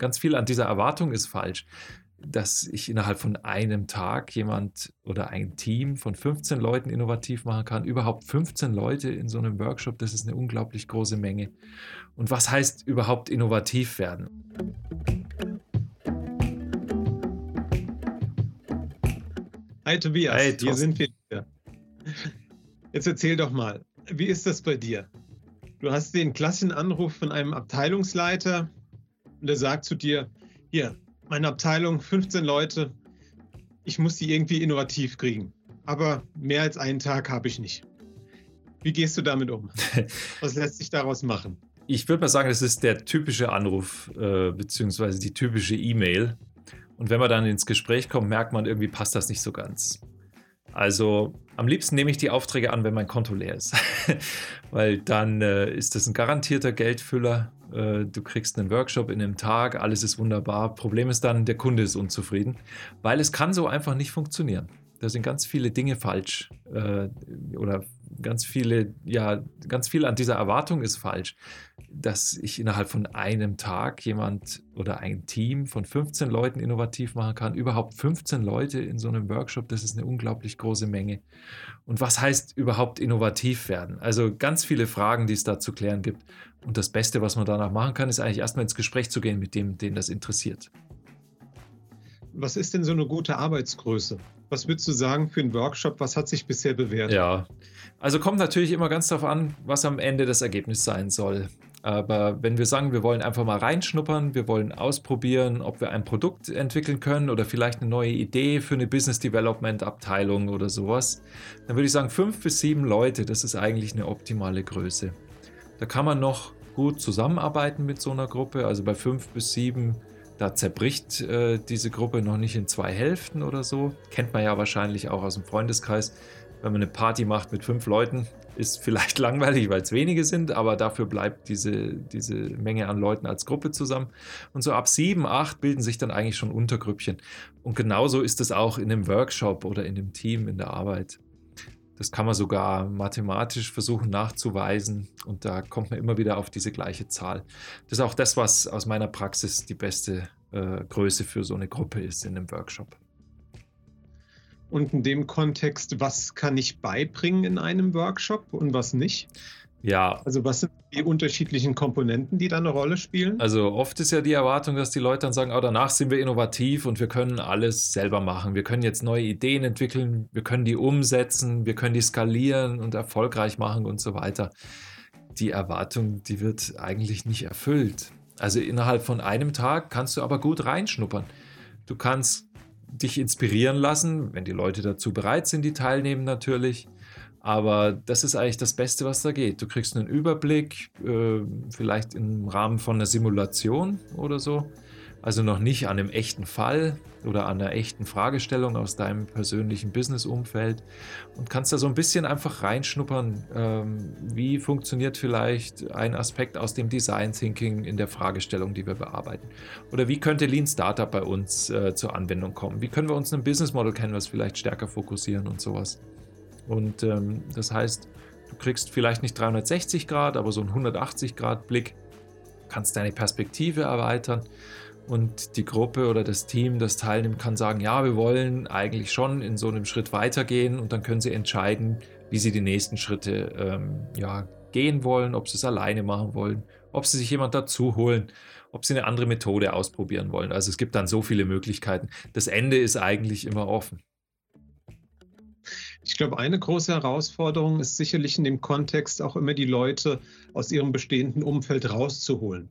ganz viel an dieser Erwartung ist falsch dass ich innerhalb von einem Tag jemand oder ein Team von 15 Leuten innovativ machen kann. Überhaupt 15 Leute in so einem Workshop, das ist eine unglaublich große Menge. Und was heißt überhaupt innovativ werden? Hi Tobias, hey, hier sind wir wieder. Jetzt erzähl doch mal, wie ist das bei dir? Du hast den klassischen Anruf von einem Abteilungsleiter und der sagt zu dir, hier, meine Abteilung, 15 Leute. Ich muss die irgendwie innovativ kriegen. Aber mehr als einen Tag habe ich nicht. Wie gehst du damit um? Was lässt sich daraus machen? Ich würde mal sagen, das ist der typische Anruf äh, beziehungsweise die typische E-Mail. Und wenn man dann ins Gespräch kommt, merkt man, irgendwie passt das nicht so ganz. Also am liebsten nehme ich die Aufträge an, wenn mein Konto leer ist, weil dann äh, ist das ein garantierter Geldfüller. Äh, du kriegst einen Workshop in einem Tag, alles ist wunderbar. Problem ist dann, der Kunde ist unzufrieden, weil es kann so einfach nicht funktionieren. Da sind ganz viele Dinge falsch äh, oder ganz viele, ja, ganz viel an dieser Erwartung ist falsch, dass ich innerhalb von einem Tag jemand oder ein Team von 15 Leuten innovativ machen kann. Überhaupt 15 Leute in so einem Workshop, das ist eine unglaublich große Menge. Und was heißt überhaupt innovativ werden? Also ganz viele Fragen, die es da zu klären gibt. Und das Beste, was man danach machen kann, ist eigentlich erstmal ins Gespräch zu gehen mit dem, den das interessiert. Was ist denn so eine gute Arbeitsgröße? Was würdest du sagen für einen Workshop? Was hat sich bisher bewährt? Ja, also kommt natürlich immer ganz darauf an, was am Ende das Ergebnis sein soll. Aber wenn wir sagen, wir wollen einfach mal reinschnuppern, wir wollen ausprobieren, ob wir ein Produkt entwickeln können oder vielleicht eine neue Idee für eine Business Development Abteilung oder sowas, dann würde ich sagen, fünf bis sieben Leute, das ist eigentlich eine optimale Größe. Da kann man noch gut zusammenarbeiten mit so einer Gruppe. Also bei fünf bis sieben da zerbricht äh, diese Gruppe noch nicht in zwei Hälften oder so. Kennt man ja wahrscheinlich auch aus dem Freundeskreis. Wenn man eine Party macht mit fünf Leuten, ist vielleicht langweilig, weil es wenige sind, aber dafür bleibt diese, diese Menge an Leuten als Gruppe zusammen. Und so ab sieben, acht bilden sich dann eigentlich schon Untergrüppchen. Und genauso ist es auch in einem Workshop oder in einem Team in der Arbeit. Das kann man sogar mathematisch versuchen nachzuweisen und da kommt man immer wieder auf diese gleiche Zahl. Das ist auch das, was aus meiner Praxis die beste äh, Größe für so eine Gruppe ist in einem Workshop. Und in dem Kontext, was kann ich beibringen in einem Workshop und was nicht? Ja. Also was sind die unterschiedlichen Komponenten, die da eine Rolle spielen? Also oft ist ja die Erwartung, dass die Leute dann sagen, oh, danach sind wir innovativ und wir können alles selber machen. Wir können jetzt neue Ideen entwickeln, wir können die umsetzen, wir können die skalieren und erfolgreich machen und so weiter. Die Erwartung, die wird eigentlich nicht erfüllt. Also innerhalb von einem Tag kannst du aber gut reinschnuppern. Du kannst dich inspirieren lassen, wenn die Leute dazu bereit sind, die teilnehmen natürlich. Aber das ist eigentlich das Beste, was da geht. Du kriegst einen Überblick, äh, vielleicht im Rahmen von einer Simulation oder so. Also noch nicht an einem echten Fall oder an einer echten Fragestellung aus deinem persönlichen Business-Umfeld und kannst da so ein bisschen einfach reinschnuppern, ähm, wie funktioniert vielleicht ein Aspekt aus dem Design Thinking in der Fragestellung, die wir bearbeiten. Oder wie könnte Lean Startup bei uns äh, zur Anwendung kommen? Wie können wir uns einen Business Model Canvas vielleicht stärker fokussieren und sowas. Und ähm, das heißt, du kriegst vielleicht nicht 360 Grad, aber so einen 180 Grad Blick, kannst deine Perspektive erweitern und die Gruppe oder das Team, das teilnimmt, kann sagen, ja, wir wollen eigentlich schon in so einem Schritt weitergehen und dann können sie entscheiden, wie sie die nächsten Schritte ähm, ja, gehen wollen, ob sie es alleine machen wollen, ob sie sich jemand dazu holen, ob sie eine andere Methode ausprobieren wollen. Also es gibt dann so viele Möglichkeiten. Das Ende ist eigentlich immer offen. Ich glaube, eine große Herausforderung ist sicherlich in dem Kontext auch immer die Leute aus ihrem bestehenden Umfeld rauszuholen.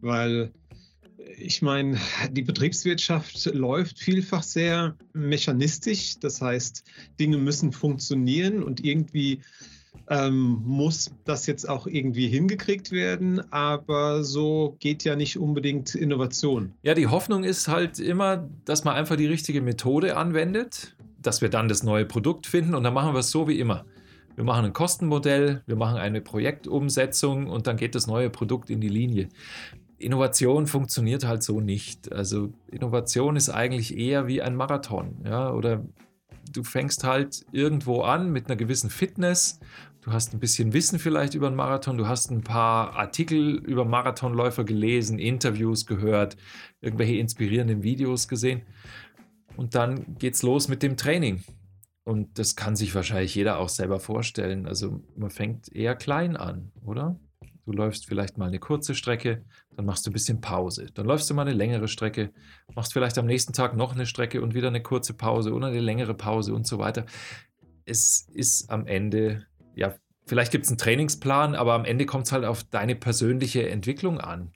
Weil ich meine, die Betriebswirtschaft läuft vielfach sehr mechanistisch. Das heißt, Dinge müssen funktionieren und irgendwie ähm, muss das jetzt auch irgendwie hingekriegt werden. Aber so geht ja nicht unbedingt Innovation. Ja, die Hoffnung ist halt immer, dass man einfach die richtige Methode anwendet dass wir dann das neue Produkt finden und dann machen wir es so wie immer. Wir machen ein Kostenmodell, wir machen eine Projektumsetzung und dann geht das neue Produkt in die Linie. Innovation funktioniert halt so nicht. Also Innovation ist eigentlich eher wie ein Marathon, ja, oder du fängst halt irgendwo an mit einer gewissen Fitness Du hast ein bisschen Wissen vielleicht über einen Marathon, du hast ein paar Artikel über Marathonläufer gelesen, Interviews gehört, irgendwelche inspirierenden Videos gesehen. Und dann geht's los mit dem Training. Und das kann sich wahrscheinlich jeder auch selber vorstellen. Also man fängt eher klein an, oder? Du läufst vielleicht mal eine kurze Strecke, dann machst du ein bisschen Pause. Dann läufst du mal eine längere Strecke, machst vielleicht am nächsten Tag noch eine Strecke und wieder eine kurze Pause oder eine längere Pause und so weiter. Es ist am Ende, ja, vielleicht gibt es einen Trainingsplan, aber am Ende kommt es halt auf deine persönliche Entwicklung an.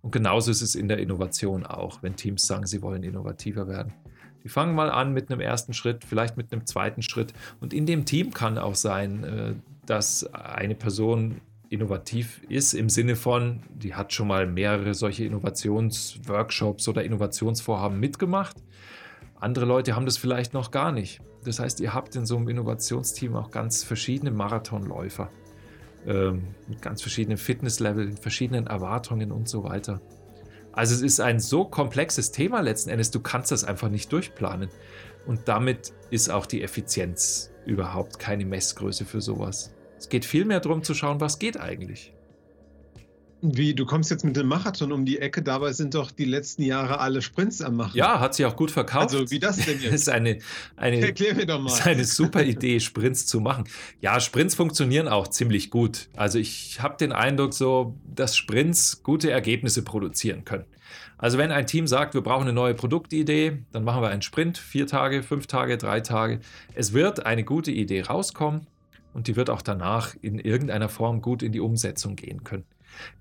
Und genauso ist es in der Innovation auch, wenn Teams sagen, sie wollen innovativer werden. Die fangen mal an mit einem ersten Schritt, vielleicht mit einem zweiten Schritt. Und in dem Team kann auch sein, äh, dass eine Person innovativ ist im Sinne von, die hat schon mal mehrere solche Innovationsworkshops oder Innovationsvorhaben mitgemacht. Andere Leute haben das vielleicht noch gar nicht. Das heißt, ihr habt in so einem Innovationsteam auch ganz verschiedene Marathonläufer ähm, mit ganz verschiedenen Fitnessleveln, verschiedenen Erwartungen und so weiter. Also es ist ein so komplexes Thema letzten Endes, du kannst das einfach nicht durchplanen. Und damit ist auch die Effizienz überhaupt keine Messgröße für sowas. Es geht vielmehr darum zu schauen, was geht eigentlich. Wie, du kommst jetzt mit dem Marathon um die Ecke, dabei sind doch die letzten Jahre alle Sprints am Machen. Ja, hat sich auch gut verkauft. Also wie das denn jetzt? Ist eine, eine, Erklär mir doch mal. ist eine super Idee, Sprints zu machen. Ja, Sprints funktionieren auch ziemlich gut. Also ich habe den Eindruck so, dass Sprints gute Ergebnisse produzieren können. Also wenn ein Team sagt, wir brauchen eine neue Produktidee, dann machen wir einen Sprint, vier Tage, fünf Tage, drei Tage. Es wird eine gute Idee rauskommen und die wird auch danach in irgendeiner Form gut in die Umsetzung gehen können.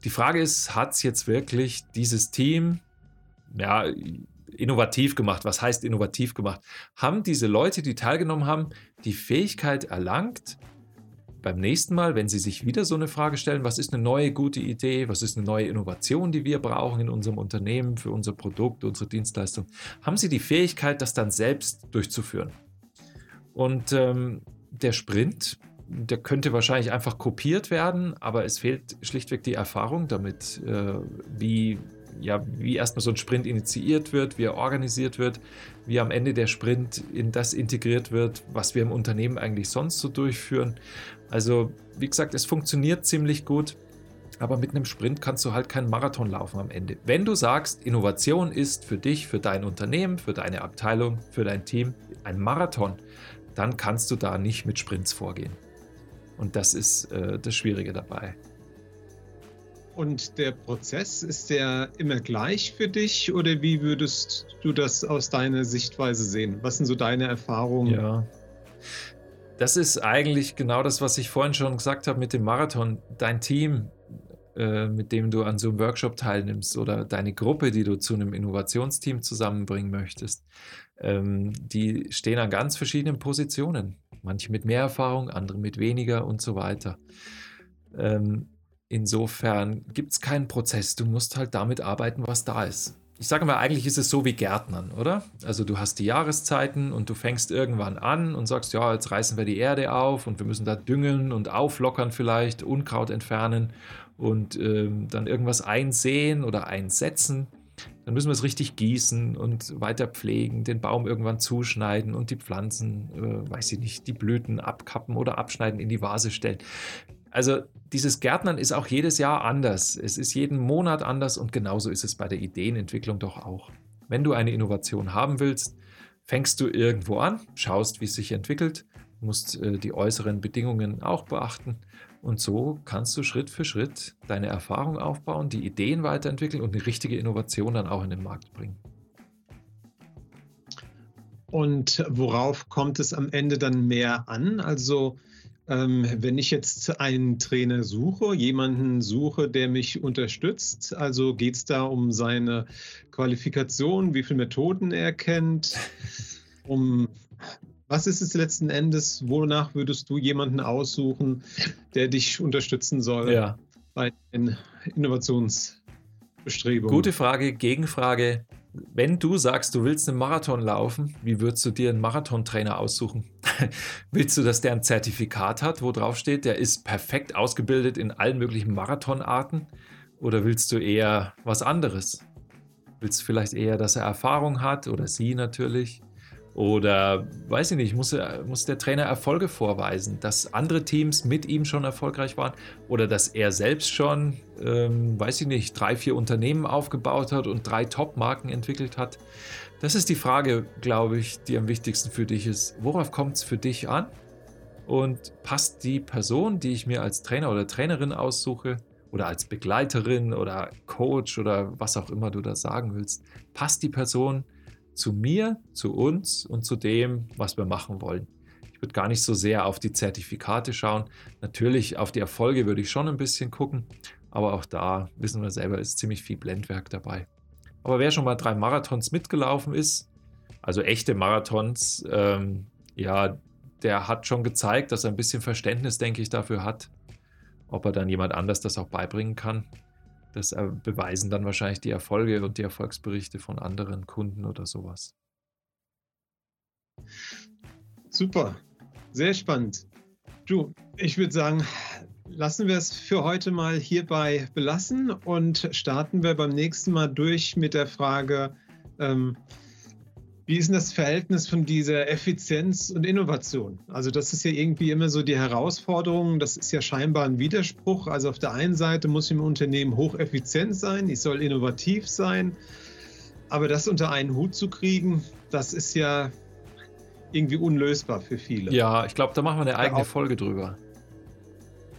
Die Frage ist, hat es jetzt wirklich dieses Team ja, innovativ gemacht? Was heißt innovativ gemacht? Haben diese Leute, die teilgenommen haben, die Fähigkeit erlangt, beim nächsten Mal, wenn Sie sich wieder so eine Frage stellen, was ist eine neue gute Idee, was ist eine neue Innovation, die wir brauchen in unserem Unternehmen für unser Produkt, unsere Dienstleistung, haben Sie die Fähigkeit, das dann selbst durchzuführen. Und ähm, der Sprint der könnte wahrscheinlich einfach kopiert werden, aber es fehlt schlichtweg die Erfahrung damit, äh, wie, ja, wie erstmal so ein Sprint initiiert wird, wie er organisiert wird, wie am Ende der Sprint in das integriert wird, was wir im Unternehmen eigentlich sonst so durchführen. Also, wie gesagt, es funktioniert ziemlich gut. Aber mit einem Sprint kannst du halt keinen Marathon laufen am Ende. Wenn du sagst, Innovation ist für dich, für dein Unternehmen, für deine Abteilung, für dein Team ein Marathon, dann kannst du da nicht mit Sprints vorgehen. Und das ist äh, das Schwierige dabei. Und der Prozess, ist der immer gleich für dich oder wie würdest du das aus deiner Sichtweise sehen? Was sind so deine Erfahrungen? Ja. Das ist eigentlich genau das, was ich vorhin schon gesagt habe mit dem Marathon. Dein Team, äh, mit dem du an so einem Workshop teilnimmst oder deine Gruppe, die du zu einem Innovationsteam zusammenbringen möchtest, ähm, die stehen an ganz verschiedenen Positionen. Manche mit mehr Erfahrung, andere mit weniger und so weiter. Ähm, insofern gibt es keinen Prozess. Du musst halt damit arbeiten, was da ist. Ich sage mal, eigentlich ist es so wie Gärtnern, oder? Also du hast die Jahreszeiten und du fängst irgendwann an und sagst, ja, jetzt reißen wir die Erde auf und wir müssen da düngen und auflockern vielleicht, Unkraut entfernen und ähm, dann irgendwas einsehen oder einsetzen. Dann müssen wir es richtig gießen und weiter pflegen, den Baum irgendwann zuschneiden und die Pflanzen, äh, weiß ich nicht, die Blüten abkappen oder abschneiden, in die Vase stellen. Also dieses Gärtnern ist auch jedes Jahr anders. Es ist jeden Monat anders und genauso ist es bei der Ideenentwicklung doch auch. Wenn du eine Innovation haben willst, fängst du irgendwo an, schaust, wie es sich entwickelt, musst äh, die äußeren Bedingungen auch beachten und so kannst du Schritt für Schritt deine Erfahrung aufbauen, die Ideen weiterentwickeln und eine richtige Innovation dann auch in den Markt bringen. Und worauf kommt es am Ende dann mehr an? Also ähm, wenn ich jetzt einen Trainer suche, jemanden suche, der mich unterstützt, also geht es da um seine Qualifikation, wie viele Methoden er kennt, um was ist es letzten Endes? Wonach würdest du jemanden aussuchen, der dich unterstützen soll ja. bei den Innovationsbestrebungen? Gute Frage, Gegenfrage. Wenn du sagst, du willst einen Marathon laufen, wie würdest du dir einen Marathontrainer aussuchen? willst du, dass der ein Zertifikat hat, wo drauf steht, der ist perfekt ausgebildet in allen möglichen Marathonarten? Oder willst du eher was anderes? Willst du vielleicht eher, dass er Erfahrung hat oder sie natürlich? Oder weiß ich nicht, muss, muss der Trainer Erfolge vorweisen, dass andere Teams mit ihm schon erfolgreich waren oder dass er selbst schon, ähm, weiß ich nicht, drei, vier Unternehmen aufgebaut hat und drei Top-Marken entwickelt hat. Das ist die Frage, glaube ich, die am wichtigsten für dich ist. Worauf kommt es für dich an? Und passt die Person, die ich mir als Trainer oder Trainerin aussuche, oder als Begleiterin oder Coach oder was auch immer du da sagen willst, passt die Person zu mir, zu uns und zu dem, was wir machen wollen. Ich würde gar nicht so sehr auf die Zertifikate schauen. Natürlich auf die Erfolge würde ich schon ein bisschen gucken, aber auch da wissen wir selber, ist ziemlich viel Blendwerk dabei. Aber wer schon mal drei Marathons mitgelaufen ist, also echte Marathons, ähm, ja, der hat schon gezeigt, dass er ein bisschen Verständnis, denke ich, dafür hat, ob er dann jemand anders das auch beibringen kann. Das beweisen dann wahrscheinlich die Erfolge und die Erfolgsberichte von anderen Kunden oder sowas. Super, sehr spannend. Du, ich würde sagen, lassen wir es für heute mal hierbei belassen und starten wir beim nächsten Mal durch mit der Frage, ähm, wie ist denn das Verhältnis von dieser Effizienz und Innovation? Also das ist ja irgendwie immer so die Herausforderung. Das ist ja scheinbar ein Widerspruch. Also auf der einen Seite muss ich im Unternehmen hocheffizient sein, ich soll innovativ sein. Aber das unter einen Hut zu kriegen, das ist ja irgendwie unlösbar für viele. Ja, ich glaube, da machen wir eine eigene Folge drüber.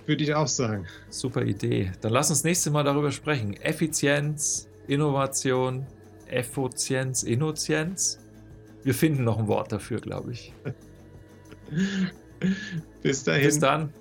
Würde ich auch sagen. Super Idee. Dann lass uns nächstes Mal darüber sprechen. Effizienz, Innovation, Effizienz, Innozienz. Wir finden noch ein Wort dafür, glaube ich. Bis dahin. Bis dann.